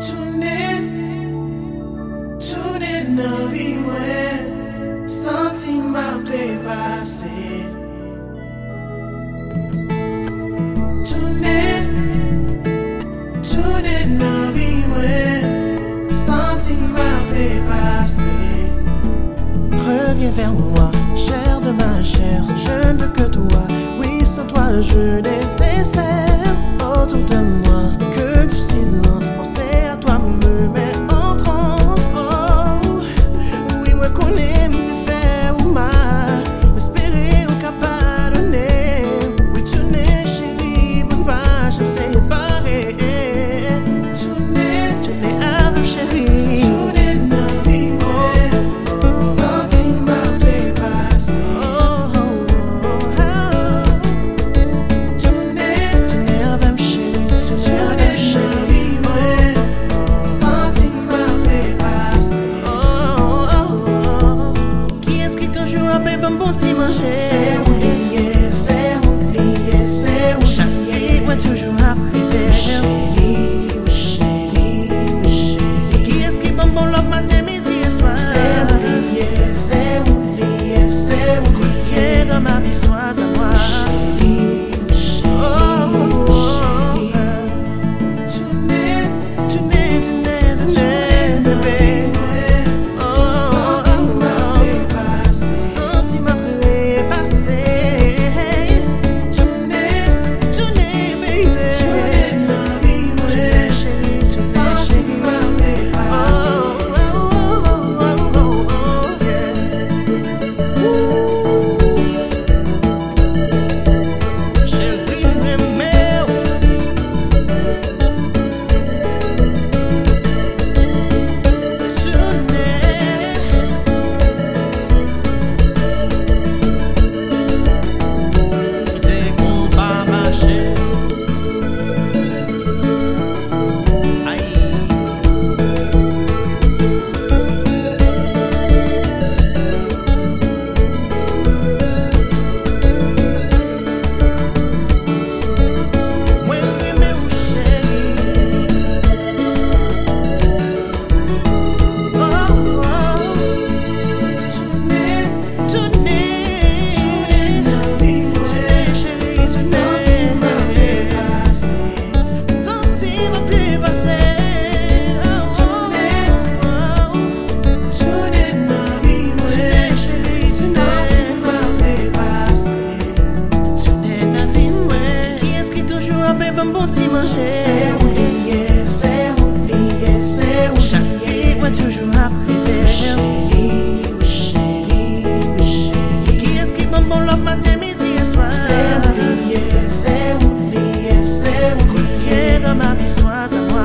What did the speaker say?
Tune in, tune in novimwen Santima pe pase. Tune in, tune in Reviens vers moi, chère de ma chair Je ne veux que toi, oui sans toi je désespère gente. bon ti manje Se oubliye, se oubliye, se oubliye Chakri mwen toujou apri ver Chéri, oui chéri, oui chéri Ki eski bon bon love maten, midi e swa Se oubliye, se oubliye, se oubliye Konfye nan ma vi swa sa mwa